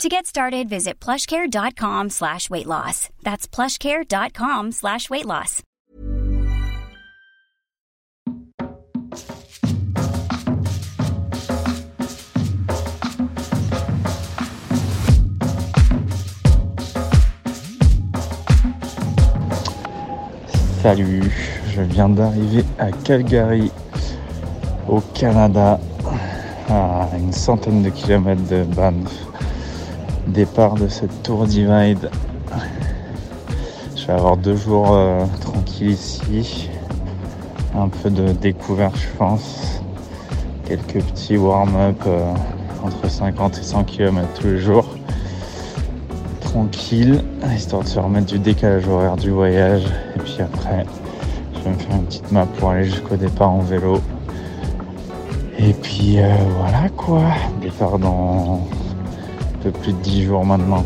To get started, visit plushcare.com slash weight loss. That's plushcare.com slash weight loss. Salut, je viens d'arriver à Calgary, au Canada, à une centaine de kilomètres de Banff. Départ de cette tour divide. Je vais avoir deux jours euh, tranquilles ici. Un peu de découverte, je pense. Quelques petits warm-up euh, entre 50 et 100 km tous les jours. Tranquille, histoire de se remettre du décalage horaire du voyage. Et puis après, je vais me faire une petite map pour aller jusqu'au départ en vélo. Et puis euh, voilà quoi, départ dans plus de 10 jours maintenant.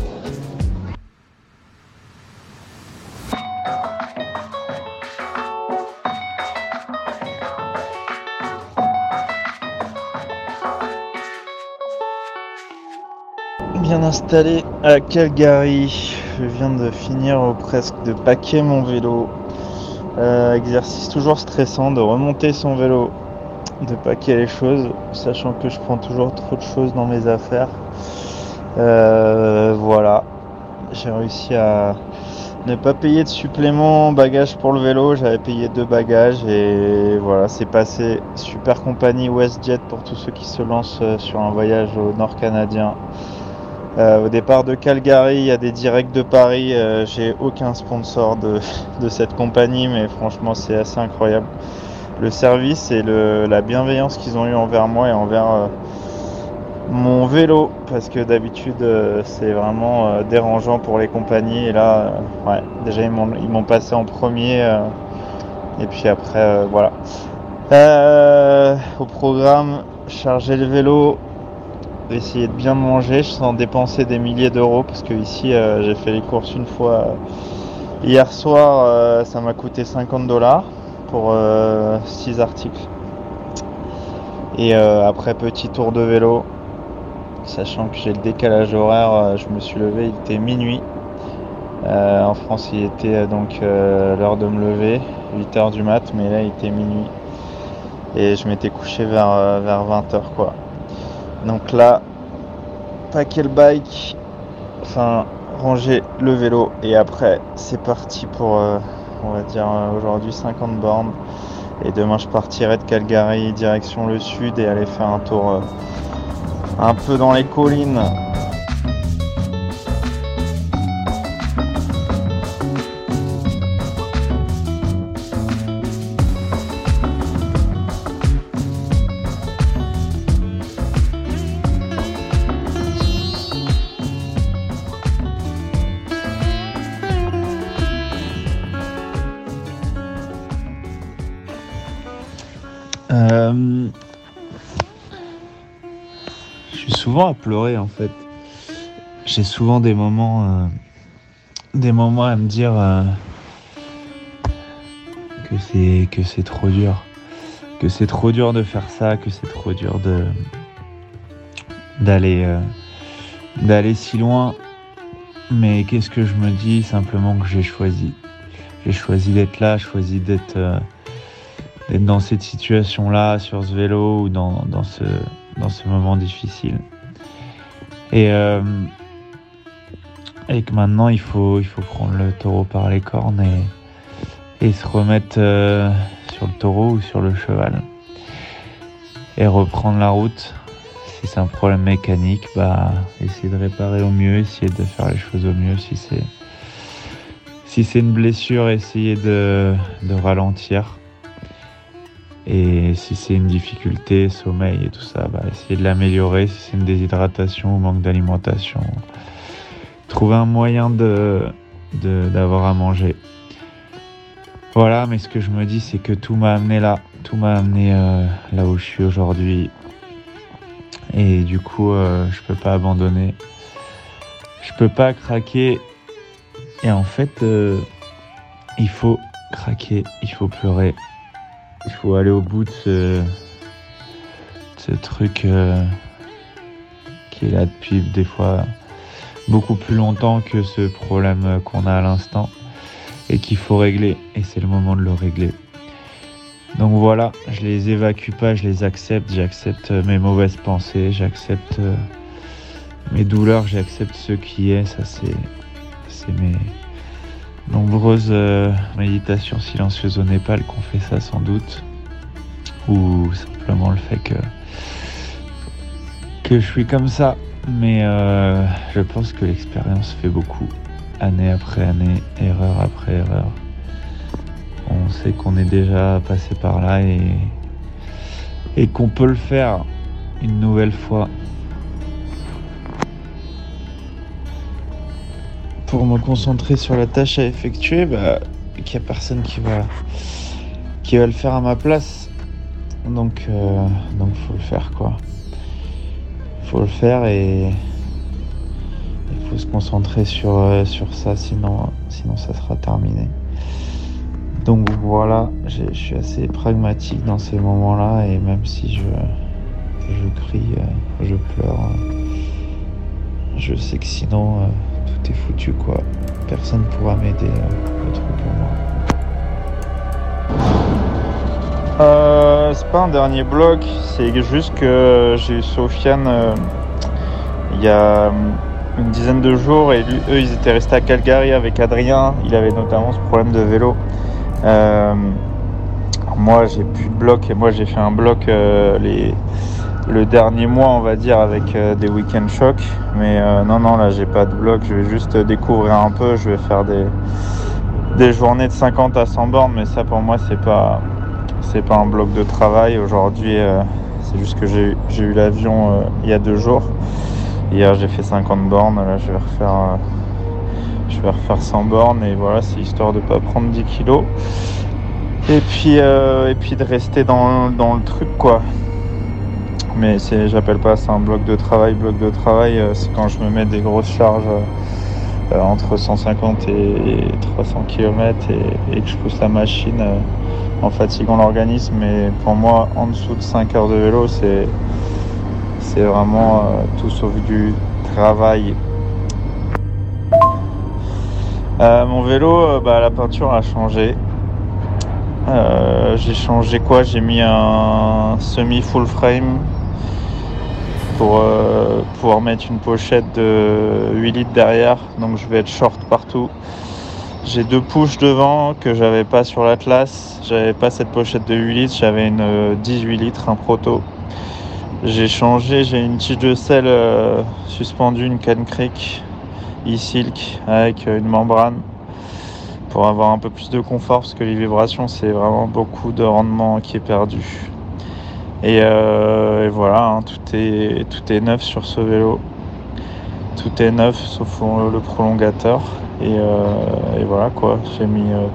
Bien installé à Calgary, je viens de finir presque de paquer mon vélo. Euh, exercice toujours stressant de remonter son vélo, de paquer les choses, sachant que je prends toujours trop de choses dans mes affaires. Euh, voilà, j'ai réussi à ne pas payer de supplément bagage pour le vélo. J'avais payé deux bagages et voilà, c'est passé. Super compagnie WestJet pour tous ceux qui se lancent euh, sur un voyage au nord canadien. Euh, au départ de Calgary, il y a des directs de Paris. J'ai aucun sponsor de, cette compagnie, mais franchement, c'est assez incroyable. Le service et la bienveillance qu'ils ont eu envers moi et envers mon vélo, parce que d'habitude, euh, c'est vraiment euh, dérangeant pour les compagnies. Et là, ouais, déjà, ils m'ont passé en premier. et puis après, voilà. au programme, charger le vélo, essayer de bien manger sans dépenser des milliers d'euros parce que ici euh, j'ai fait les courses une fois euh, hier soir euh, ça m'a coûté 50 dollars pour 6 articles et après petit tour de vélo sachant que j'ai le décalage horaire je me suis levé il était minuit. En France il était donc l'heure de me lever 8h du mat mais là il était minuit. Et je m'étais couché vers, vers 20h quoi. Donc là, paquer le bike, enfin ranger le vélo et après c'est parti pour, euh, on va dire euh, aujourd'hui 50 bornes. Et demain je partirai de Calgary direction le sud et aller faire un tour euh, un peu dans les collines. À pleurer en fait. J'ai souvent des moments, euh, des moments à me dire euh, que c'est trop dur, que c'est trop dur de faire ça, que c'est trop dur de d'aller si loin. Mais qu'est-ce que je me dis? Simplement que j'ai choisi. J'ai choisi d'être là, choisi d'être d'être dans cette situation-là, sur ce vélo ou dans, dans, ce, dans ce moment difficile. Et, euh, et que maintenant, il faut, il faut prendre le taureau par les cornes et, et se remettre euh, sur le taureau ou sur le cheval. Et reprendre la route. Si c'est un problème mécanique, bah, essayer de réparer au mieux, essayer de faire les choses au mieux. Si c'est si une blessure, essayer de, de ralentir et si c'est une difficulté, sommeil et tout ça, bah, essayer de l'améliorer. Si c'est une déshydratation ou manque d'alimentation, trouver un moyen de, d'avoir à manger. Voilà, mais ce que je me dis, c'est que tout m'a amené là. Tout m'a amené euh, là où je suis aujourd'hui. Et du coup, euh, je peux pas abandonner. Je peux pas craquer. Et en fait, euh, il faut craquer, il faut pleurer. Il faut aller au bout de ce, truc euh, qui est là depuis des fois beaucoup plus longtemps que ce problème qu'on a à l'instant et qu'il faut régler. Et c'est le moment de le régler. Donc voilà, je les évacue pas, je les accepte, j'accepte mes mauvaises pensées, j'accepte euh, mes douleurs, j'accepte ce qui est, ça c'est mes nombreuses euh, méditations silencieuses au Népal qu'on fait ça sans doute ou simplement le fait que que je suis comme ça. Mais euh, je pense que l'expérience fait beaucoup. Année après année, erreur après erreur. On sait qu'on est déjà passé par là et, et qu'on peut le faire une nouvelle fois. Pour me concentrer sur la tâche à effectuer, bah, qu'il n'y a personne qui va, qui va le faire à ma place. Donc, euh, donc faut le faire quoi. Faut le faire et il faut se concentrer sur, euh, sur ça, sinon, sinon ça sera terminé. Donc voilà, je suis assez pragmatique dans ces moments-là et même si je, je crie, euh, je pleure, euh, je sais que sinon euh, foutu quoi. Personne ne pourra m'aider autre que moi. Euh, c'est pas un dernier bloc, c'est juste que j'ai eu Sofiane il y a une dizaine de jours et lui, eux ils étaient restés à Calgary avec Adrien. Il avait notamment ce problème de vélo. Euh, moi, j'ai plus de bloc et moi, j'ai fait un bloc euh, les, le dernier mois, on va dire, avec euh, des week-end chocs. Mais euh, non, non, là, j'ai pas de bloc. Je vais juste découvrir un peu. Je vais faire des, des journées de 50 à 100 bornes, mais ça, pour moi, c'est pas, c'est pas un bloc de travail. Aujourd'hui, euh, c'est juste que j'ai eu l'avion il y a deux jours. Hier, j'ai fait 50 bornes. Là, je vais refaire. je vais refaire 100 bornes et voilà, c'est histoire de pas prendre 10 kilos. Et puis, et puis de rester dans, dans le truc quoi. Mais c'est, j'appelle pas ça un bloc de travail. Bloc de travail, euh, c'est quand je me mets des grosses charges euh, euh, entre 150 et 300 km et, que je pousse la machine en fatiguant l'organisme. Mais pour moi, en dessous de 5 heures de vélo, c'est, c'est vraiment tout sauf du travail. Mon vélo, bah, la peinture a changé. J'ai changé quoi? J'ai mis un semi full frame pour euh, pouvoir mettre une pochette de 8 litres derrière. Donc je vais être short partout. J'ai deux pushs devant que j'avais pas sur l'Atlas. J'avais pas cette pochette de 8 litres. J'avais une euh, 18 litres, un proto. J'ai changé. J'ai une tige de sel euh, suspendue, une Can Creek e-silk avec euh, une membrane pour avoir un peu plus de confort parce que les vibrations c'est vraiment beaucoup de rendement qui est perdu. Et, euh, et voilà, hein, tout, est, tout est neuf sur ce vélo. Tout est neuf sauf le prolongateur. Et, euh, et voilà quoi, j'ai mis euh,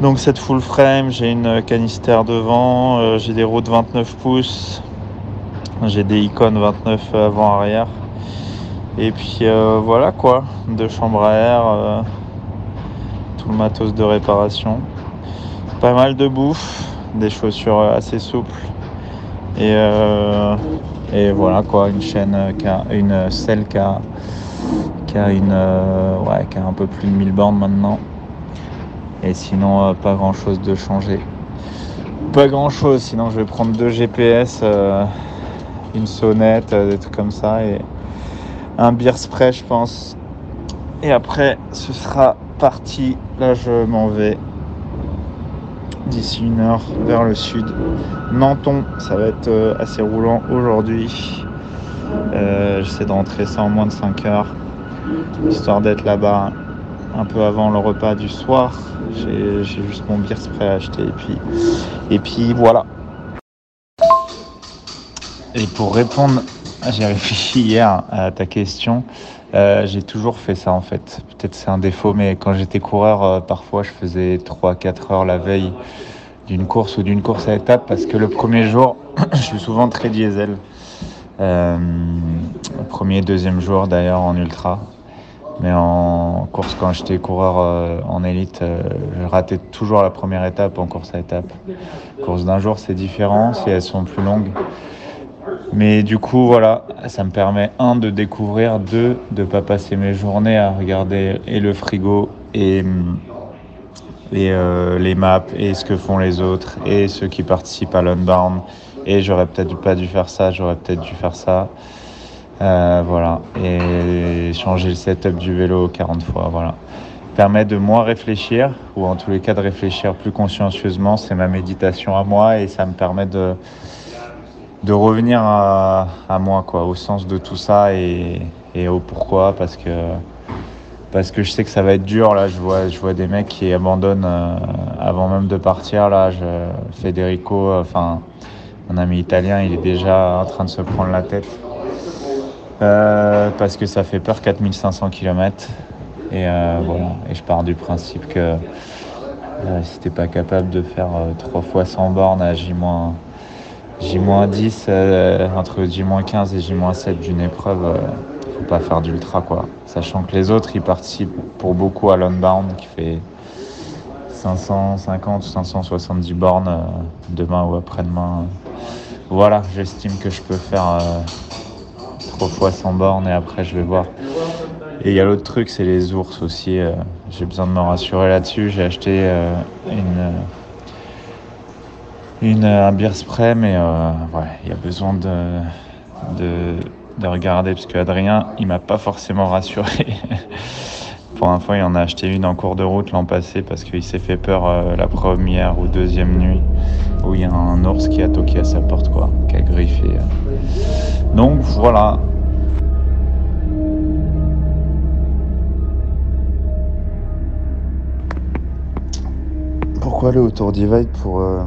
donc cette full frame, j'ai une canister devant, j'ai des roues de 29 pouces, j'ai des icônes 29 avant-arrière. Et puis voilà quoi, deux chambres à air, tout le matos de réparation. Pas mal de bouffe, des chaussures euh, assez souples. Et, euh, et voilà quoi, une chaîne, euh, qui a, une selle qui a, qui a une, ouais, qui a un peu plus de 1000 bornes maintenant. Et sinon, pas grand chose de changé. Pas grand chose, sinon je vais prendre deux GPS, une sonnette, des trucs comme ça. Et, un beer spray, je pense. Et après, ce sera parti. Là, je m'en vais d'ici une heure vers le sud. Menton, ça va être euh, assez roulant aujourd'hui. Euh, J'essaie de rentrer ça en moins de 5 heures, histoire d'être là-bas un peu avant le repas du soir. J'ai juste mon beer spray à acheter et puis, et puis voilà. Et pour répondre, j'ai réfléchi hier à ta question. Euh, j'ai toujours fait ça en fait. Peut-être c'est un défaut, mais quand j'étais coureur, euh, parfois je faisais 3-4 heures la veille d'une course ou d'une course à étapes parce que le premier jour, je suis souvent très diesel. Euh, premier, deuxième jour d'ailleurs en ultra. Mais en course, quand j'étais coureur en élite, je ratais toujours la première étape en course à étapes. Course d'un jour, c'est différent si elles sont plus longues. Mais du coup, voilà, ça me permet, un, de découvrir, deux, de ne pas passer mes journées à regarder et le frigo et, et euh, les maps et ce que font les autres et ceux qui participent à l'unbound. Et j'aurais peut-être pas dû faire ça, j'aurais peut-être dû faire ça. Euh, voilà, et changer le setup du vélo 40 fois, voilà. Permet de moins réfléchir, ou en tous les cas de réfléchir plus consciencieusement, c'est ma méditation à moi, et ça me permet de, de revenir à, moi, quoi, au sens de tout ça et, au pourquoi, parce que, parce que je sais que ça va être dur, là, je vois, je vois des mecs qui abandonnent euh, avant même de partir, là, Federico, enfin, mon ami italien, il est déjà en train de se prendre la tête. Euh, parce que ça fait peur 4500 km et euh, voilà. Et je pars du principe que si t'es pas capable de faire trois fois 100 bornes à J- J-10 euh, entre J-15 et J-7 d'une épreuve euh, faut pas faire d'ultra quoi sachant que les autres ils participent pour beaucoup à l'unbound qui fait 550 ou 570 bornes euh, demain ou après-demain voilà j'estime que je peux faire euh, trois fois 100 bornes et après je vais voir. Et il y a l'autre truc, c'est les ours aussi. euh, J'ai besoin de me rassurer là-dessus. J'ai acheté euh, une, une, un beer spray, mais euh, ouais, il y a besoin de, de, de regarder parce que Adrien, il m'a pas forcément rassuré. Pour fois, il en a acheté une en cours de route l'an passé parce qu'il s'est fait peur euh, la première ou deuxième nuit où il y a un ours qui a toqué à sa porte, quoi, qui a griffé. euh. Donc voilà. Pourquoi aller au Tour Divide Pour euh,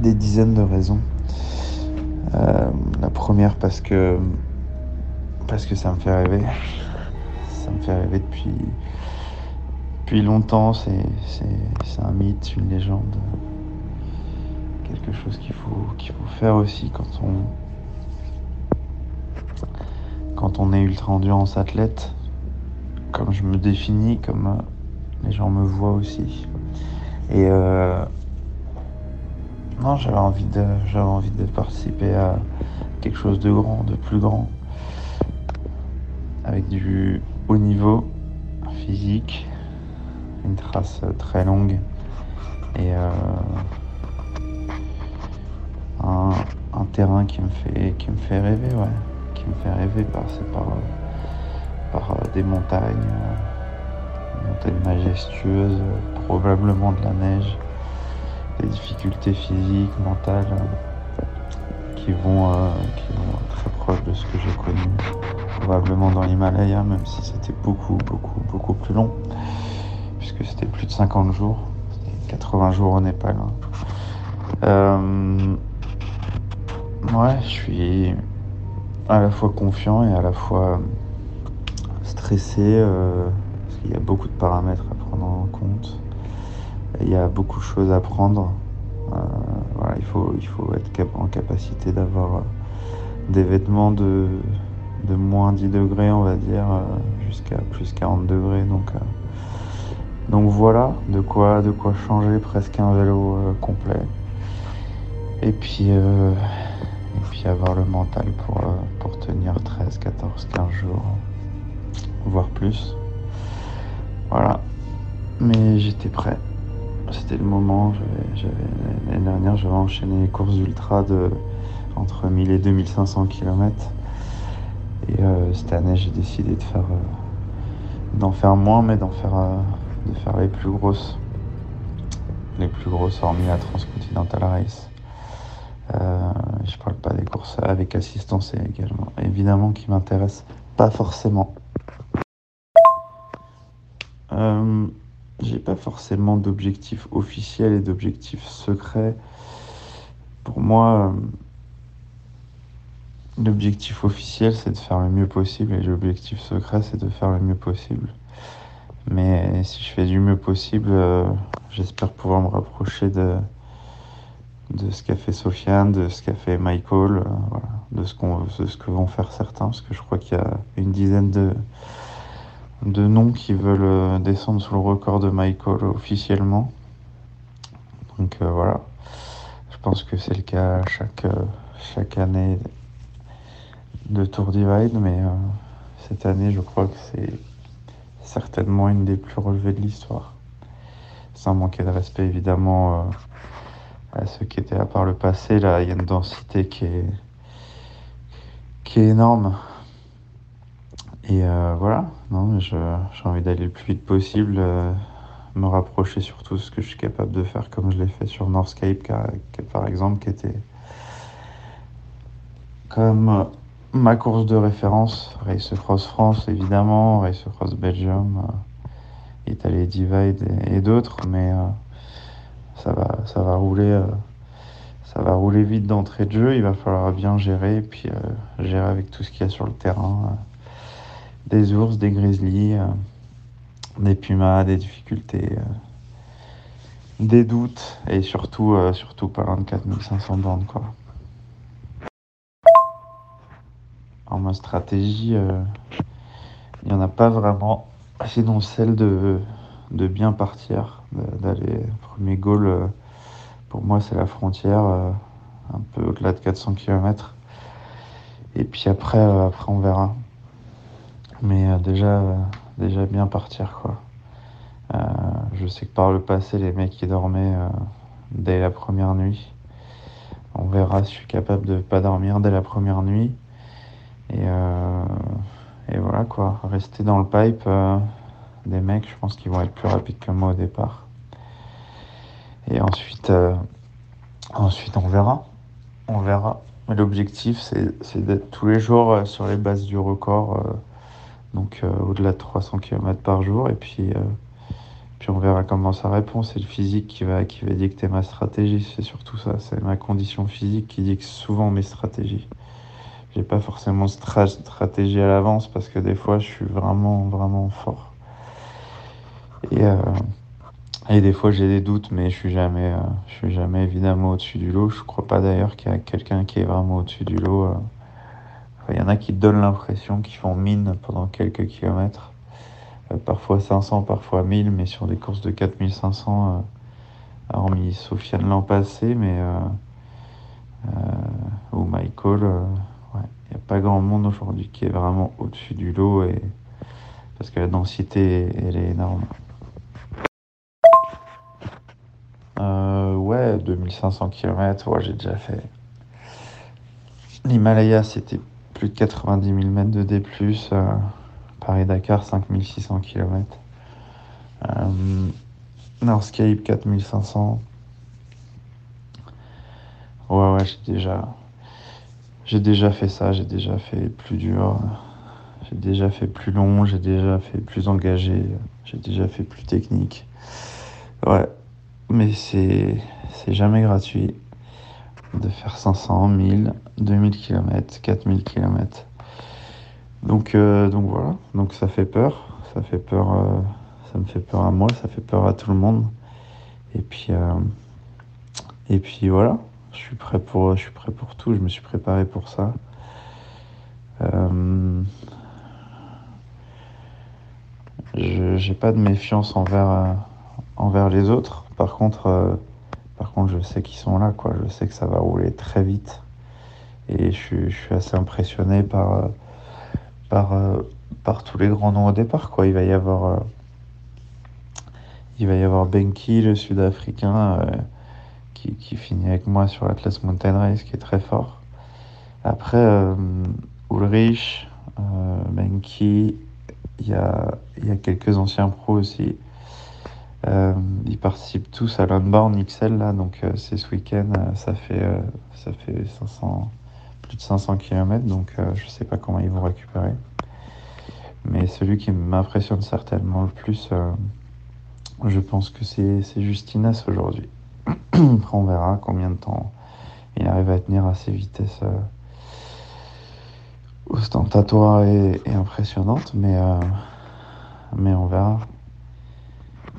des dizaines de raisons. Euh, la première parce que parce que ça me fait rêver. Ça me fait rêver depuis depuis longtemps. C'est un mythe, une légende, quelque chose qu'il faut qu'il faut faire aussi quand on quand on est ultra endurance athlète, comme je me définis, comme euh, les gens me voient aussi. Et euh, non, j'avais envie de j'avais envie de participer à quelque chose de grand, de plus grand, avec du haut niveau physique, une trace euh, très longue et euh, un, terrain qui me fait qui me fait rêver, ouais, qui me fait rêver passer par euh, par euh, des montagnes, euh, des montagnes majestueuses, euh, probablement de la neige, des difficultés physiques, mentales euh, qui vont euh, qui très proches de ce que j'ai connu, probablement dans l'Himalaya, même si c'était beaucoup beaucoup beaucoup plus long, puisque c'était plus de 50 jours, c'était 80 jours au Népal. hein. Euh, ouais, je suis à la fois confiant et à la fois stressé euh, parce qu'il y a beaucoup de paramètres à prendre en compte. Il y a beaucoup de choses à prendre. Euh, voilà, il faut, il faut être en capacité d'avoir euh, des vêtements de, de moins 10 degrés, on va dire, euh, jusqu'à plus 40 degrés. Donc, donc voilà, de quoi, de quoi changer presque un vélo complet. Et puis, et puis avoir le mental pour, pour tenir 13, 14, 15 jours, voire plus. Voilà. Mais j'étais prêt. C'était le moment. L'année dernière, j'avais enchaîné les courses ultra de entre 1000 et 2500 km. Et euh, cette année, j'ai décidé euh, d'en faire moins, mais d'en faire euh, de faire les plus grosses. Les plus grosses, hormis la Transcontinental Race. Je parle pas des courses avec assistance également, évidemment, qui m'intéressent pas forcément. Euh, j'ai pas forcément d'objectifs officiels et d'objectifs secrets. Pour moi, l'objectif officiel, c'est de faire le mieux possible et l'objectif secret, c'est de faire le mieux possible. Mais si je fais du mieux possible, euh, j'espère pouvoir me rapprocher de, de ce qu'a fait Sofiane, de ce qu'a fait Michael, euh, de, ce qu'on, de ce que vont faire certains, parce que je crois qu'il y a une dizaine de, de noms qui veulent euh, descendre sous le record de Michael officiellement. Donc voilà, je pense que c'est le cas chaque, chaque année de Tour Divide, mais cette année, je crois que c'est certainement une des plus relevées de l'histoire. Sans manquer de respect évidemment euh, à ceux qui étaient là par le passé, là il y a une densité qui est, qui est énorme. Et euh, voilà, non, j'ai envie d'aller le plus vite possible, euh, me rapprocher surtout de ce que je suis capable de faire comme je l'ai fait sur Northscape, par exemple, qui était comme ma course de référence, Race Cross France évidemment, Race Cross Belgium, euh, Italie Divide et, d'autres, mais euh, ça va, ça va rouler, euh, ça va rouler vite d'entrée de jeu. Il va falloir bien gérer et puis gérer avec tout ce qu'il y a sur le terrain, des ours, des grizzlies, des pumas, des difficultés, des doutes et surtout, surtout pas loin de 4500 bandes quoi. En ma stratégie, euh, il n'y en a pas vraiment. Sinon, celle de, de bien partir, d'aller premier goal, euh, pour moi, c'est la frontière, euh, un peu au-delà de 400 km. Et puis après, après on verra. Mais déjà, déjà bien partir, quoi. je sais que par le passé, les mecs qui dormaient dès la première nuit. On verra si je suis capable de pas dormir dès la première nuit. Et, euh, et voilà quoi, rester dans le pipe euh, des mecs, je pense qu'ils vont être plus rapides que moi au départ. Et ensuite, euh, ensuite on verra. On verra. Mais l'objectif, c'est d'être tous les jours sur les bases du record, donc au-delà de 300 km par jour. Et puis, puis on verra comment ça répond. C'est le physique qui va, qui va dicter ma stratégie. C'est surtout ça. C'est ma condition physique qui dicte souvent mes stratégies j'ai pas forcément de stratégie à l'avance parce que des fois je suis vraiment vraiment fort. Et, euh, et des fois j'ai des doutes, mais je suis euh, suis jamais évidemment au-dessus du lot. Je crois pas d'ailleurs qu'il y a quelqu'un qui est vraiment au-dessus du lot. Euh. Il y en a qui donnent l'impression qu'ils font mine pendant quelques kilomètres, parfois 500, parfois 1000, mais sur des courses de 4500, hormis Sofiane l'an passé, mais ou Michael il n'y a pas grand monde aujourd'hui qui est vraiment au-dessus du lot et parce que la densité elle est énorme. Euh, ouais, 2500 km, j'ai déjà fait. L'Himalaya, c'était plus de 90 000 mètres de D+, euh, Paris-Dakar, 5600 km. Euh, Northscape, 4500. Ouais, ouais, j'ai déjà, j'ai déjà fait ça, j'ai déjà fait plus dur, j'ai déjà fait plus long, j'ai déjà fait plus engagé, j'ai déjà fait plus technique. Ouais, mais c'est jamais gratuit de faire 500, 1000, 2000 km, 4000 km. Donc euh, donc voilà, donc ça fait peur, ça fait peur euh, ça me fait peur à moi, ça fait peur à tout le monde. Et puis euh, et puis voilà. Je suis prêt pour, je suis prêt pour tout. Je me suis préparé pour ça. Je j'ai pas de méfiance envers, envers les autres. Par contre, je sais qu'ils sont là, quoi. Je sais que ça va rouler très vite. Et je, je suis assez impressionné par, par, par tous les grands noms au départ, quoi. Il va y avoir, il va y avoir Benki, le Sud-Africain qui, finit avec moi sur l'Atlas Mountain Race, qui est très fort. Après, euh, Ulrich, euh, Benki, il y a, y a, quelques anciens pros aussi. Euh, ils participent tous à l'Unbound XL, là, donc euh, c'est ce week-end, ça fait, ça fait 500, plus de 500 km, donc je ne sais pas comment ils vont récupérer. Mais celui qui m'impressionne certainement le plus, je pense que c'est Justinas aujourd'hui. Après, on verra combien de temps il arrive à tenir à ces vitesses, euh, ostentatoire et, impressionnante, mais, euh, mais on verra.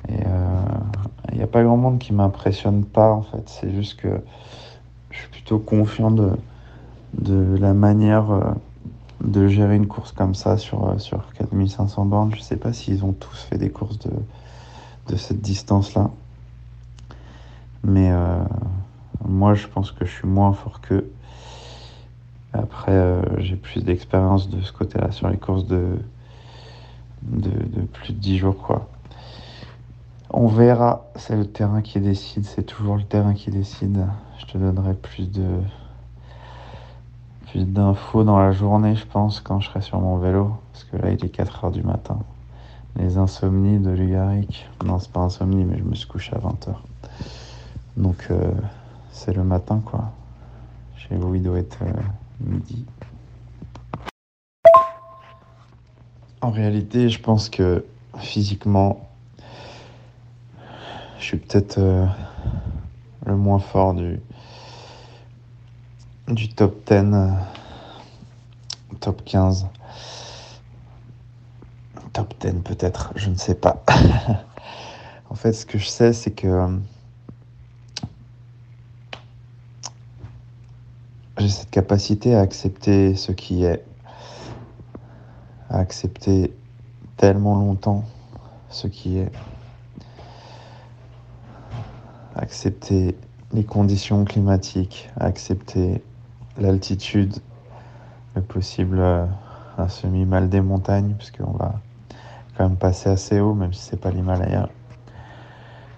Et il n'y a pas grand monde qui m'impressionne pas en fait. C'est juste que je suis plutôt confiant de, de la manière euh, de gérer une course comme ça sur, euh, sur 4500 bornes. Je sais pas s'ils ont tous fait des courses de, de cette distance-là. Mais euh, moi, je pense que je suis moins fort qu'eux. Après, j'ai plus d'expérience de ce côté-là sur les courses de, de, de, plus de 10 jours. quoi. On verra, c'est le terrain qui décide, c'est toujours le terrain qui décide. Je te donnerai plus de, plus d'infos dans la journée, je pense, quand je serai sur mon vélo. Parce que là, il est 4 heures du matin. Les insomnies de Lugaric. Non, c'est pas insomnie, mais je me suis couché à 20 h Donc, euh, c'est le matin, quoi. Chez vous, il doit être euh, midi. En réalité, je pense que physiquement, je suis peut-être euh, le moins fort du, top 10, euh, top 15, top 10 peut-être, je ne sais pas. en fait, ce que je sais, c'est que euh, j'ai cette capacité à accepter ce qui est, à accepter tellement longtemps ce qui est, accepter les conditions climatiques, accepter l'altitude, le possible euh, un semi-mal des montagnes, puisqu'on va quand même passer assez haut, même si c'est pas l'Himalaya.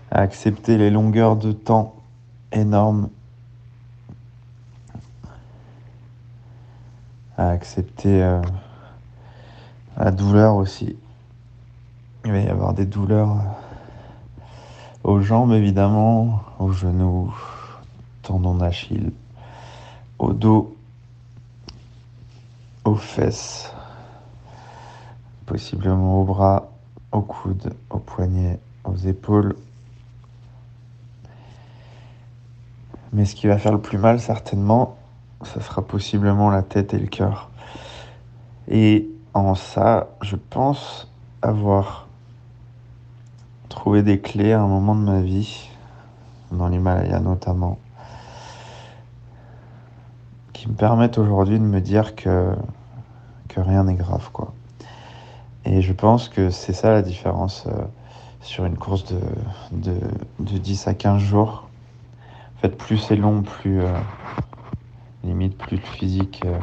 Accepter les longueurs de temps énormes. Accepter euh, la douleur aussi. Il va y avoir des douleurs aux jambes évidemment, aux genoux, tendons d'Achille au dos, aux fesses, possiblement aux bras, aux coudes, aux poignets, aux épaules. Mais ce qui va faire le plus mal, certainement, ce sera possiblement la tête et le cœur. Et en ça, je pense avoir trouvé des clés à un moment de ma vie, dans l'Himalaya notamment, qui me permettent aujourd'hui de me dire que, que rien n'est grave. Quoi. Et je pense que c'est ça la différence euh, sur une course de, de, de, 10 à 15 jours. En fait, plus c'est long, plus euh, limite, plus le physique euh,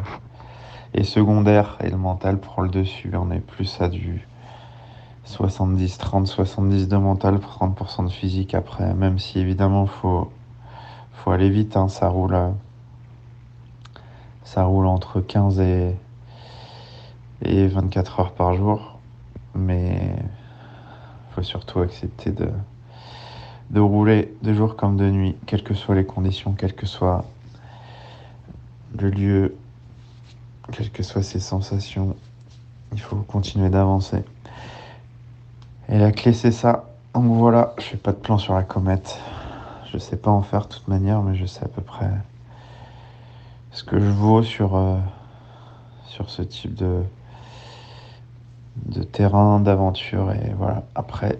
est secondaire et le mental prend le dessus. On est plus à du 70, 30, 70 de mental, 30% de physique après. Même si évidemment, faut, faut aller vite, hein, ça roule ça roule entre 15 et, et 24 heures par jour. Mais faut surtout accepter de, de rouler de jour comme de nuit, quelles que soient les conditions, quel que soit le lieu, quelles que soient ses sensations. Il faut continuer d'avancer. Et la clé, c'est ça. Donc voilà, je fais pas de plan sur la comète. Je sais pas en faire de toute manière, mais je sais à peu près ce que je vaux sur, euh, sur ce type de, de terrain, d'aventure. Et voilà, après,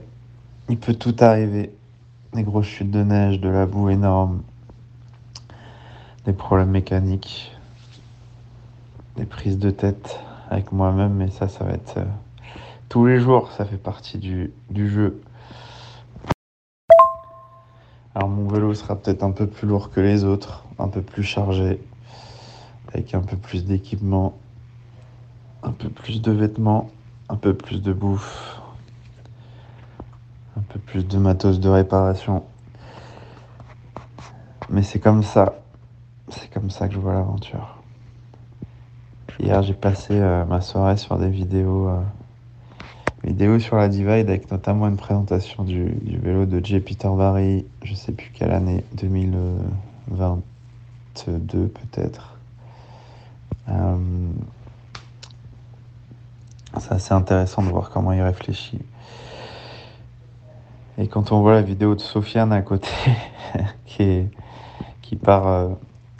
il peut tout arriver. Des grosses chutes de neige, de la boue énorme, des problèmes mécaniques, des prises de tête avec moi-même, mais ça, ça va être euh, tous les jours, ça fait partie du, jeu. Alors mon vélo sera peut-être un peu plus lourd que les autres, un peu plus chargé, avec un peu plus d'équipement, un peu plus de vêtements, un peu plus de bouffe, un peu plus de matos de réparation. Mais c'est comme ça, c'est comme ça que je vois l'aventure. Hier, j'ai passé euh, ma soirée sur des vidéos, euh, vidéos sur la Divide, avec notamment une présentation du, vélo de J. Peter Barry, je sais plus quelle année, 2022 peut-être. Euh, c'est assez intéressant de voir comment il réfléchit. Et quand on voit la vidéo de Sofiane à côté, qui, part euh,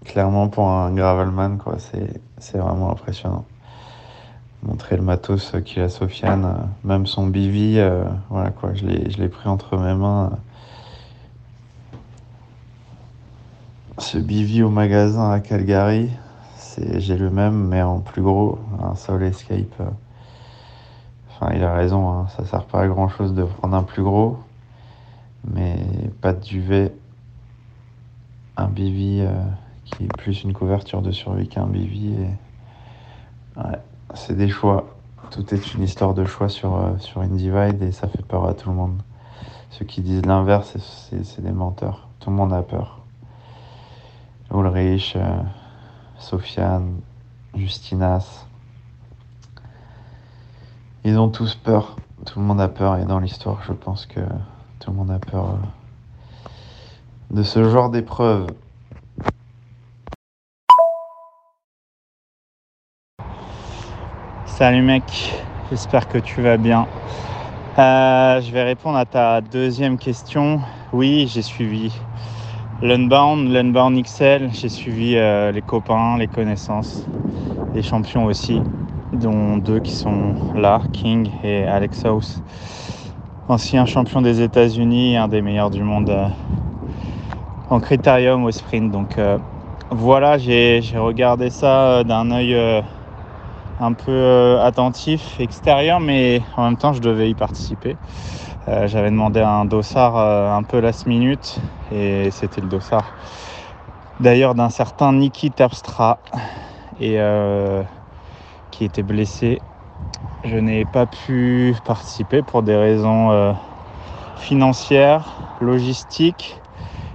clairement pour un gravelman, quoi, c'est vraiment impressionnant. Montrer le matos qu'il a Sofiane, même son bivi, voilà quoi, je l'ai pris entre mes mains. Ce bivi au magasin à Calgary, j'ai le même mais en plus gros, un Soul Escape. Enfin, il a raison, hein, ça sert pas à grand chose de prendre un plus gros, mais pas de duvet, un bivi qui est plus une couverture de survie qu'un bivi. Et... Ouais, c'est des choix. Tout est une histoire de choix sur, euh, InDivide et ça fait peur à tout le monde. Ceux qui disent l'inverse, c'est des menteurs. Tout le monde a peur. Ulrich, euh, Sofiane, Justinas. Ils ont tous peur. Tout le monde a peur et dans l'histoire, je pense que tout le monde a peur euh, de ce genre d'épreuve. Salut mec, j'espère que tu vas bien. Euh, je vais répondre à ta deuxième question. Oui, j'ai suivi l'Unbound, l'Unbound XL. J'ai suivi euh, les copains, les connaissances, les champions aussi, dont deux qui sont là, King et Alex House. Ancien champion des États-Unis, un des meilleurs du monde euh, en critérium au sprint. Donc voilà, j'ai regardé ça d'un œil un peu euh, attentif extérieur, mais en même temps, je devais y participer. Euh, j'avais demandé un dossard euh, un peu last minute et c'était le dossard d'ailleurs d'un certain Niki Terpstra et qui était blessé. Je n'ai pas pu participer pour des raisons financières, logistiques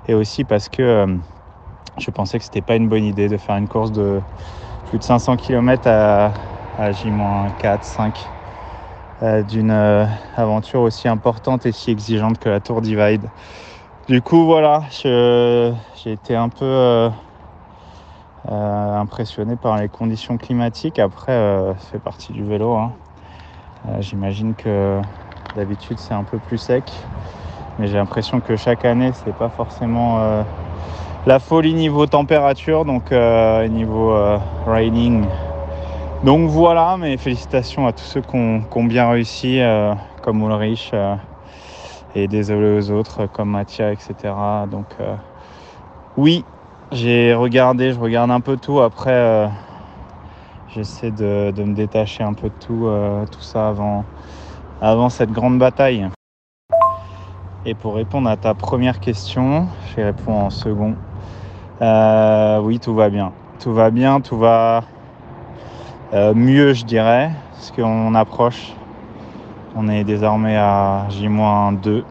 et aussi parce que je pensais que c'était pas une bonne idée de faire une course de plus de 500 km à, à J-4, 5 euh, d'une euh, aventure aussi importante et si exigeante que la Tour Divide. Du coup, voilà, j'ai été un peu euh, impressionné par les conditions climatiques. Après, ça fait partie du vélo. Hein. J'imagine que d'habitude c'est un peu plus sec, mais j'ai l'impression que chaque année c'est pas forcément la folie niveau température, donc niveau riding donc voilà, mes félicitations à tous ceux qui ont, bien réussi, euh, comme Ulrich, euh, et désolé aux autres, comme Mathia, etc. Donc euh, oui, j'ai regardé, je regarde un peu tout. Après, j'essaie de, me détacher un peu de tout, tout ça avant, avant cette grande bataille. Et pour répondre à ta première question, je vais répondre en second. oui, tout va bien. Tout va bien, tout va euh, mieux, je dirais, parce qu'on approche. On est désormais à J-2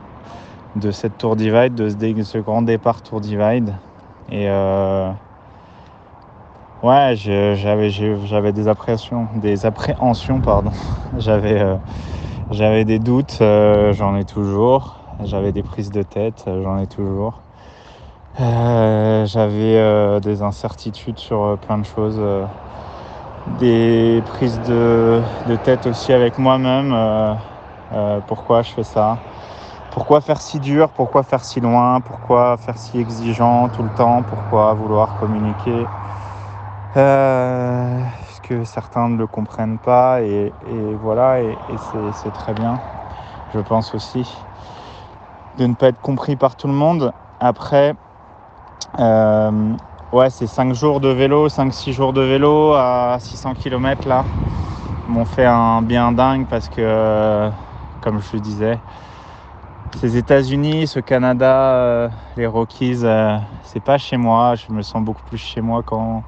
de cette tour divide, de ce, grand départ tour divide. Et euh, ouais, j'avais, des appréhensions, des appréhensions, pardon. j'avais, euh, j'avais des doutes, j'en ai toujours. J'avais des prises de tête, j'en ai toujours. j'avais des incertitudes sur plein de choses des prises de, tête aussi avec moi-même. Euh, euh, pourquoi je fais ça Pourquoi faire si dur Pourquoi faire si loin Pourquoi faire si exigeant tout le temps Pourquoi vouloir communiquer euh, Parce que certains ne le comprennent pas et, voilà, et, c'est très bien. Je pense aussi de ne pas être compris par tout le monde. Après, Ouais, c'est 5 jours de vélo, 5-6 jours de vélo à 600 km là. M'ont fait un bien dingue parce que, comme je le disais, ces États-Unis, ce Canada, euh, les Rockies, euh, c'est pas chez moi. Je me sens beaucoup plus chez moi quand,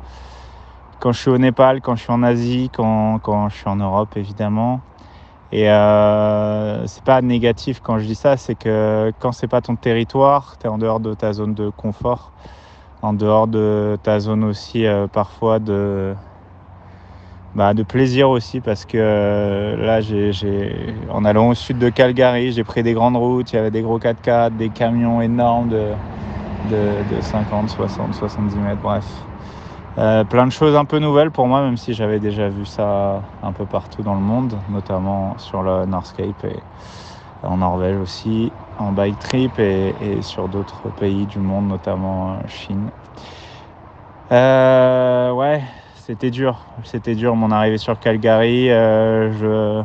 quand je suis au Népal, quand je suis en Asie, quand, quand je suis en Europe évidemment. Et euh, c'est pas négatif quand je dis ça, c'est que quand c'est pas ton territoire, tu es en dehors de ta zone de confort en dehors de ta zone aussi euh, parfois de, bah, de plaisir aussi parce que euh, là j'ai, en allant au sud de Calgary j'ai pris des grandes routes, il y avait des gros 4x4, des camions énormes de, de, 50, 60, 70 mètres, bref. Euh, plein de choses un peu nouvelles pour moi, même si j'avais déjà vu ça un peu partout dans le monde, notamment sur le Northcape et en Norvège aussi en bike trip et, sur d'autres pays du monde, notamment Chine. Euh, ouais, c'était dur. C'était dur mon arrivée sur Calgary. je,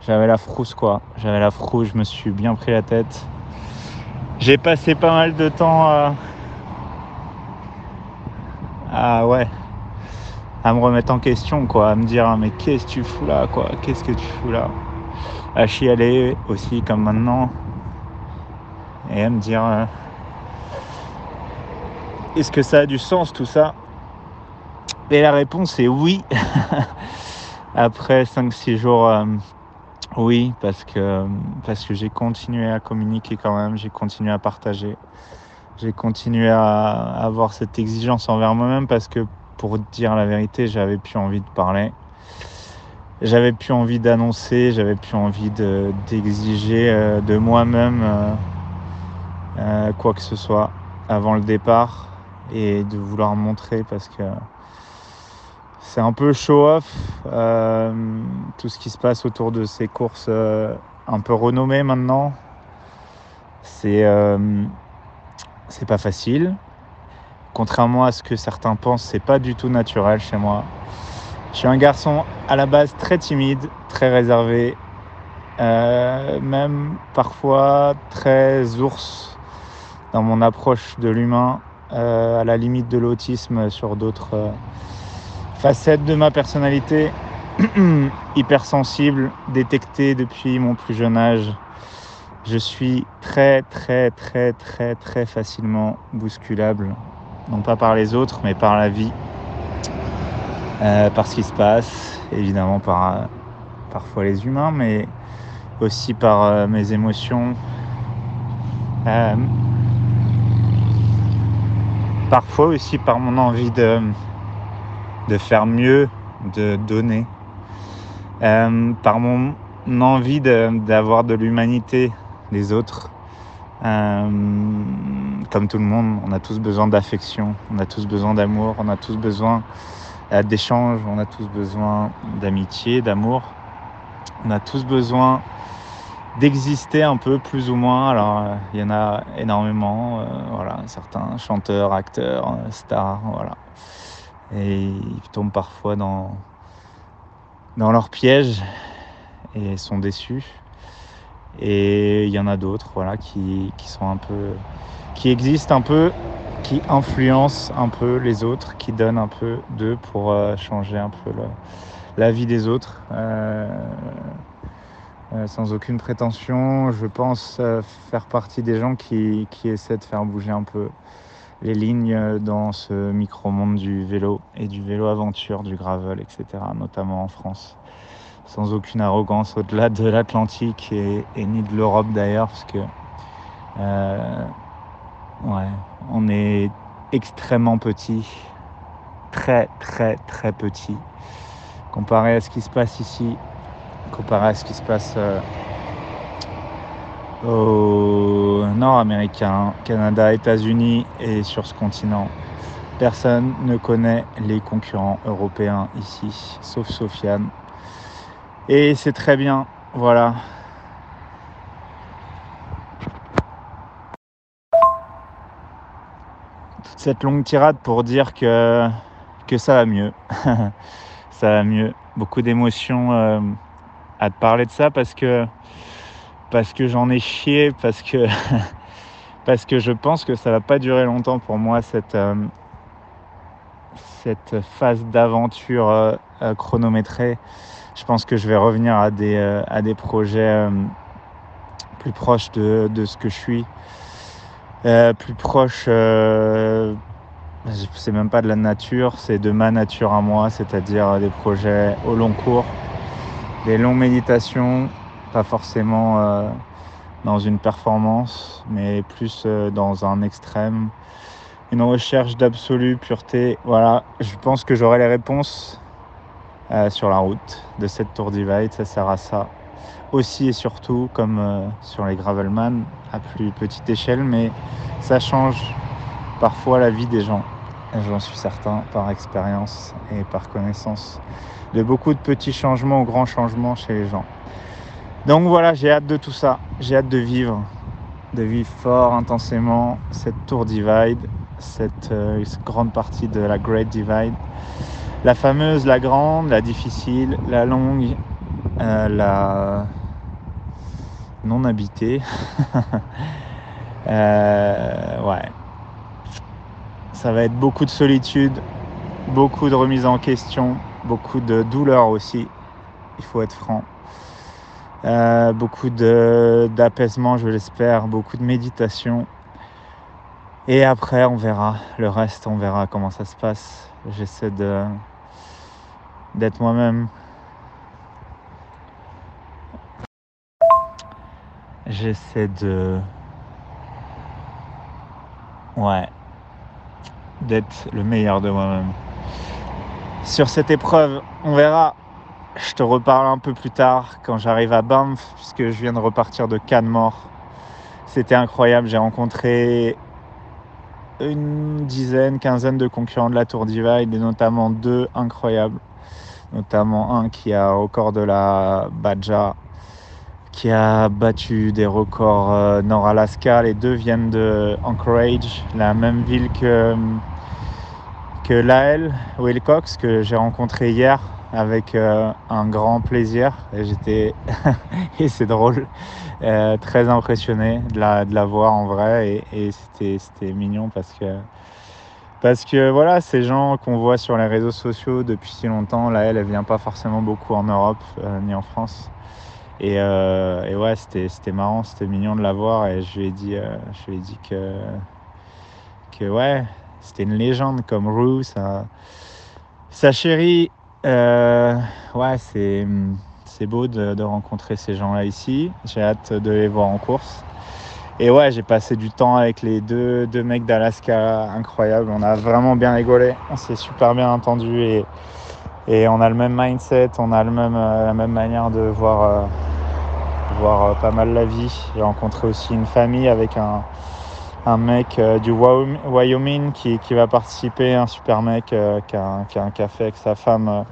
j'avais la frousse quoi. J'avais la frousse, je me suis bien pris la tête. J'ai passé pas mal de temps à. Ah ouais. À me remettre en question quoi, à me dire mais qu'est-ce que tu fous là quoi, qu'est-ce que tu fous là? À chialer aussi comme maintenant. Et à me dire euh, est-ce que ça a du sens tout ça? Et la réponse est oui. Après 5-6 jours euh, oui, parce que, parce que j'ai continué à communiquer quand même, j'ai continué à partager, j'ai continué à, avoir cette exigence envers moi-même parce que pour dire la vérité, j'avais plus envie de parler, j'avais plus envie d'annoncer, j'avais plus envie d'exiger euh, de, moi-même euh, euh, quoi que ce soit avant le départ et de vouloir montrer parce que c'est un peu show-off, euh, tout ce qui se passe autour de ces courses euh, un peu renommées maintenant. C'est c'est pas facile. Contrairement à ce que certains pensent, c'est pas du tout naturel chez moi. Je suis un garçon à la base très timide, très réservé, même parfois très ours dans mon approche de l'humain, à la limite de l'autisme sur d'autres facette de ma personnalité hypersensible, détectée depuis mon plus jeune âge. Je suis très très très très très facilement bousculable, non pas par les autres, mais par la vie, euh, par ce qui se passe, évidemment par euh, parfois les humains, mais aussi par euh, mes émotions. Parfois aussi par mon envie de faire mieux, de donner. Euh, par mon envie d'avoir de, l'humanité des autres. Euh, comme tout le monde, on a tous besoin d'affection, on a tous besoin d'amour, on a tous besoin euh, d'échanges, on a tous besoin d'amitié, d'amour. On a tous besoin d'exister un peu plus ou moins. Alors il y en a énormément, voilà, certains chanteurs, acteurs, stars, voilà et ils tombent parfois dans, dans leur piège et sont déçus. Et il y en a d'autres voilà, qui, qui, sont un peu. qui existent un peu, qui influencent un peu les autres, qui donnent un peu d'eux pour euh, changer un peu la vie des autres. Euh, euh, sans aucune prétention, je pense faire partie des gens qui, essaient de faire bouger un peu les lignes dans ce micro-monde du vélo et du vélo aventure, du gravel, etc., notamment en France. Sans aucune arrogance au-delà de l'Atlantique et, ni de l'Europe d'ailleurs, parce que euh, ouais, on est extrêmement petit, très très très petit, comparé à ce qui se passe ici, comparé à ce qui se passe euh, au nord-américain, Canada, États-Unis et sur ce continent. Personne ne connaît les concurrents européens ici, sauf Sofiane. Et c'est très bien, voilà. Toute cette longue tirade pour dire que, ça va mieux. ça va mieux. Beaucoup d'émotions euh, à te parler de ça parce que parce que j'en ai chié, parce que, parce que je pense que ça va pas durer longtemps pour moi cette, euh, cette phase d'aventure euh, euh, chronométrée. Je pense que je vais revenir à des, à des projets plus proches de, de, ce que je suis, plus proche, je sais même pas de la nature, c'est de ma nature à moi, c'est-à-dire des projets au long cours, des longues méditations, pas forcément euh, dans une performance, mais plus euh, dans un extrême, une recherche d'absolue pureté. Voilà, je pense que j'aurai les réponses euh, sur la route de cette Tour Divide, ça sert à ça. Aussi et surtout, comme sur les Gravelman, à plus petite échelle, mais ça change parfois la vie des gens. J'en suis certain par expérience et par connaissance de beaucoup de petits changements ou grands changements chez les gens. Donc voilà, j'ai hâte de tout ça. J'ai hâte de vivre, de vivre fort, intensément cette Tour Divide, cette, euh, grande partie de la Great Divide. La fameuse, la grande, la difficile, la longue, euh, la non habitée. Euh, ouais. Ça va être beaucoup de solitude, beaucoup de remise en question, beaucoup de douleur aussi. Il faut être franc. Euh, beaucoup d'apaisement, je l'espère, beaucoup de méditation. Et après, on verra. Le reste, on verra comment ça se passe. J'essaie de d'être moi-même. J'essaie de Ouais. D'être le meilleur de moi-même. Sur cette épreuve, on verra. Je te reparle un peu plus tard quand j'arrive à Banff, puisque je viens de repartir de Cannes-Mort. C'était incroyable. J'ai rencontré une dizaine, quinzaine de concurrents de la Tour Divide et notamment deux incroyables. Notamment un qui a record de la Badja qui a battu des records euh, Nord-Alaska. Les deux viennent de Anchorage, la même ville que, que Lael Wilcox, que j'ai rencontré hier avec euh, un grand plaisir. Et j'étais, et c'est drôle, euh, très impressionné de la, de la voir en vrai. Et, et c'était, c'était mignon parce que. Parce que voilà, ces gens qu'on voit sur les réseaux sociaux depuis si longtemps, là, elle, elle vient pas forcément beaucoup en Europe ni en France. Euh, et, ouais, c'était marrant, c'était mignon de la voir. Et je lui ai dit, euh, je lui ai dit que, que ouais, c'était une légende comme Rue, sa, chérie. Euh, ouais, c'est beau de, de, rencontrer ces gens-là ici. J'ai hâte de les voir en course. Et ouais, j'ai passé du temps avec les deux, deux mecs d'Alaska, incroyable. On a vraiment bien rigolé, on s'est super bien entendu et, et on a le même mindset, on a le même, la même manière de voir voir euh, pas mal la vie. J'ai rencontré aussi une famille avec un, un mec euh, du Wyoming qui, qui, va participer, un super mec euh, qui, a un, qui, a un, café avec sa femme.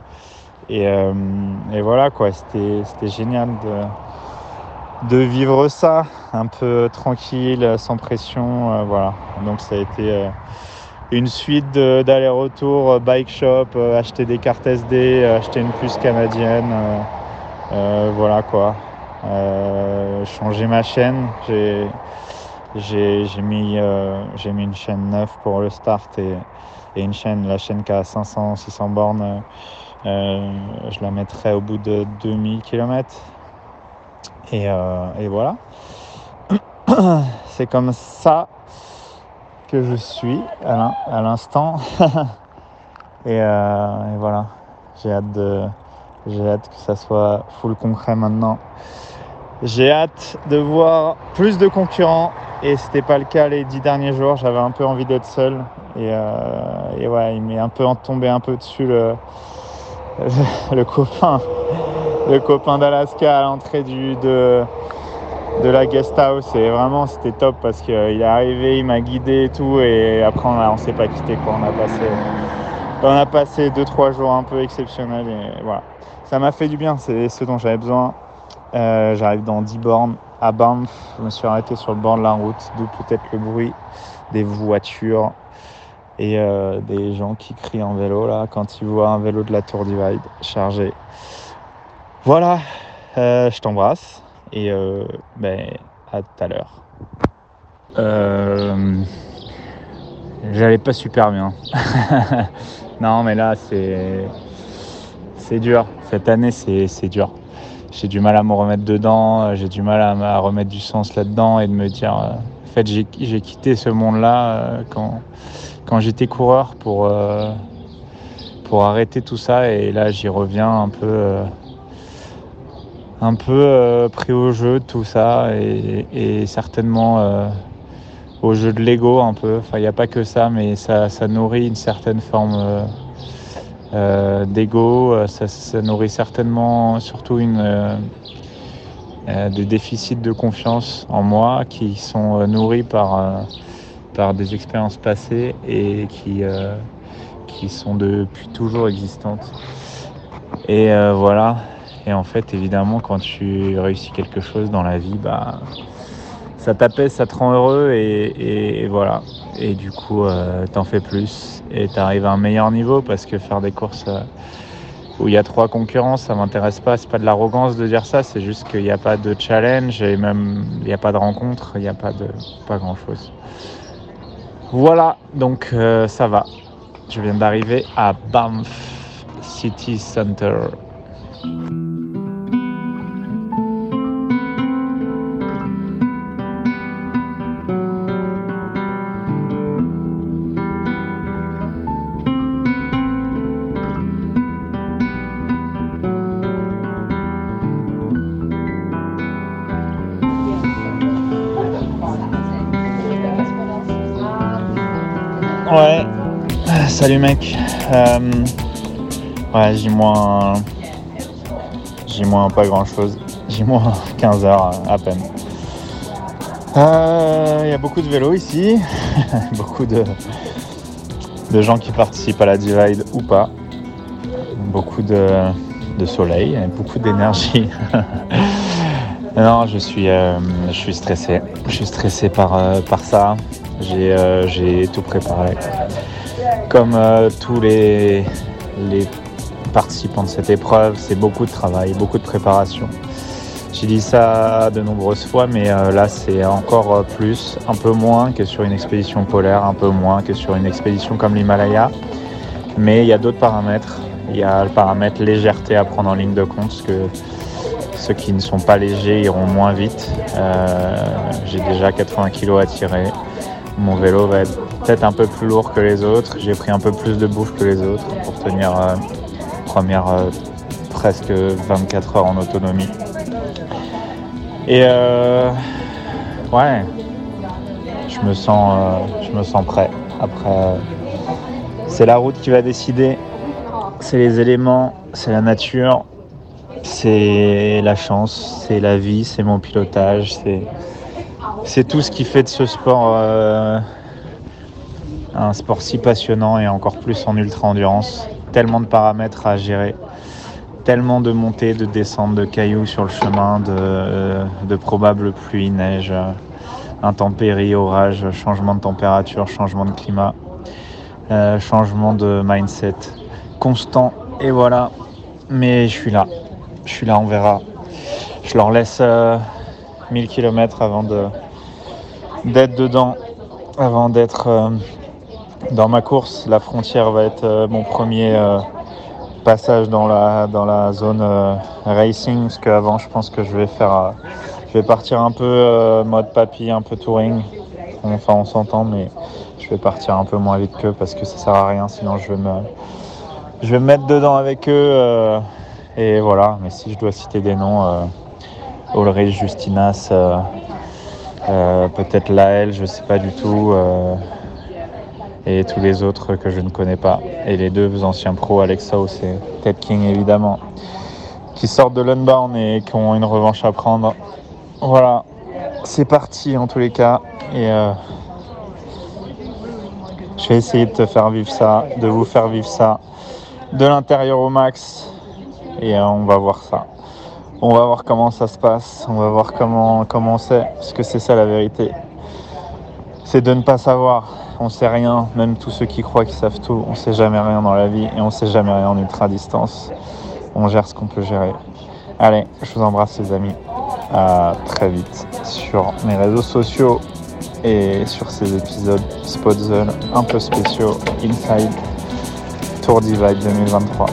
Et, et voilà, quoi, c'était génial de, de vivre ça, un peu tranquille, sans pression. voilà. Donc ça a été une suite d'aller-retour, bike shop, acheter des cartes SD, acheter une puce canadienne. voilà quoi. Euh, changer ma chaîne. J'ai mis, euh, mis une chaîne neuve pour le start et, et, une chaîne, la chaîne qui a 500, 600 bornes, euh, je la mettrai au bout de 2000 km. Et, euh, et voilà. C'est comme ça que je suis à l'instant. et, voilà. J'ai hâte. J'ai hâte que ça soit full concret maintenant. J'ai hâte de voir plus de concurrents et c'était pas le cas les dix derniers jours. J'avais un peu envie d'être seul et, euh, ouais, il m'est un peu tombé un peu dessus le, le, copain, le copain d'Alaska à l'entrée du de, de la guest house et vraiment c'était top parce qu'il est arrivé, il m'a guidé et tout et après on, on s'est pas quitté quoi. On a passé on a passé deux trois jours un peu exceptionnels et voilà. Ça m'a fait du bien, c'est ce dont j'avais besoin. Euh, j'arrive dans 10 bornes à Banff. Je me suis arrêté sur le bord de la route, d'où peut-être le bruit des voitures et euh, des gens qui crient en vélo là quand ils voient un vélo de la Tour Divide chargé. Voilà, euh, je t'embrasse et ben, à tout à l'heure. J'allais pas super bien. non mais là c'est c'est dur. Cette année c'est dur j'ai du mal à me remettre dedans, euh, j'ai du mal à, remettre du sens là-dedans et de me dire, euh, en fait, j'ai quitté ce monde-là euh, quand, j'étais coureur pour, arrêter tout ça et là, j'y reviens un peu, un peu pris au jeu de tout ça et, certainement au jeu de l'ego un peu. Enfin, il n'y a pas que ça, mais ça nourrit une certaine forme euh, d'ego, euh, ça, nourrit certainement surtout une, euh, des déficits de confiance en moi qui sont nourris par, par des expériences passées et qui, qui sont depuis toujours existantes. Et voilà. Et en fait, évidemment, quand tu réussis quelque chose dans la vie, bah, ça t'apaise, ça te rend heureux et, voilà. Et du coup, euh, t'en fais plus et t'arrives à un meilleur niveau parce que faire des courses euh, où il y a trois concurrents, ça m'intéresse pas. C'est pas de l'arrogance de dire ça, c'est juste qu'il n'y a pas de challenge et même il n'y a pas de rencontre, il n'y a pas de pas grand chose. Voilà, donc euh, ça va. Je viens d'arriver à Banff City Center. Salut mec. Euh, ouais, j'ai moins. J'ai moins pas grand chose. J'ai moins 15 heures à peine. Il euh, y a beaucoup de vélos ici. beaucoup de, de gens qui participent à la divide ou pas. Beaucoup de, de soleil, beaucoup d'énergie. non, je suis, euh, je suis stressé. Je suis stressé par, par ça. Euh, j'ai tout préparé. Comme euh, tous les, participants de cette épreuve, c'est beaucoup de travail, beaucoup de préparation. J'ai dit ça de nombreuses fois, mais euh, là c'est encore plus, un peu moins que sur une expédition polaire, un peu moins que sur une expédition comme l'Himalaya. Mais il y a d'autres paramètres. Il y a le paramètre légèreté à prendre en ligne de compte, parce que ceux qui ne sont pas légers iront moins vite. J'ai déjà 80 kg à tirer. Mon vélo va être peut-être un peu plus lourd que les autres. J'ai pris un peu plus de bouffe que les autres pour tenir euh, première euh, presque 24 heures en autonomie. Et euh, ouais, je me sens, sens prêt. Après, c'est la route qui va décider. C'est les éléments, c'est la nature, c'est la chance, c'est la vie, c'est mon pilotage, c'est tout ce qui fait de ce sport euh, un sport si passionnant et encore plus en ultra-endurance. Tellement de paramètres à gérer, tellement de montées, de descentes, de cailloux sur le chemin, de, probables pluies, neige, intempéries, orages, changement de température, changement de climat, euh, changement de mindset constant. Et voilà, mais je suis là, je suis là, on verra. Je leur laisse 1000 euh, km avant de, d'être dedans avant d'être euh, dans ma course. La frontière va être euh, mon premier euh, passage dans la, dans la zone racing, parce qu'avant je pense que je vais faire, je vais partir un peu mode papy, un peu touring. Enfin on s'entend, mais je vais partir un peu moins vite qu'eux parce que ça sert à rien, sinon je vais me, mettre dedans avec eux. et voilà, mais si je dois citer des noms, Ulrich Justinas, euh, peut-être Laël, je ne sais pas du tout. Euh, et tous les autres que je ne connais pas. Et les deux anciens pros, Alex House et Ted King évidemment, qui sortent de l'unbound et qui ont une revanche à prendre. Voilà, c'est parti en tous les cas. Et euh, je vais essayer de te faire vivre ça, de vous faire vivre ça de l'intérieur au max. Et on va voir ça. On va voir comment ça se passe, on va voir comment, comment c'est, parce que c'est ça la vérité. C'est de ne pas savoir, on sait rien, même tous ceux qui croient qu'ils savent tout, on sait jamais rien dans la vie et on sait jamais rien en ultra distance. On gère ce qu'on peut gérer. Allez, je vous embrasse les amis. À très vite sur mes réseaux sociaux et sur ces épisodes Spot Zone un peu spéciaux Inside Tour Divide 2023.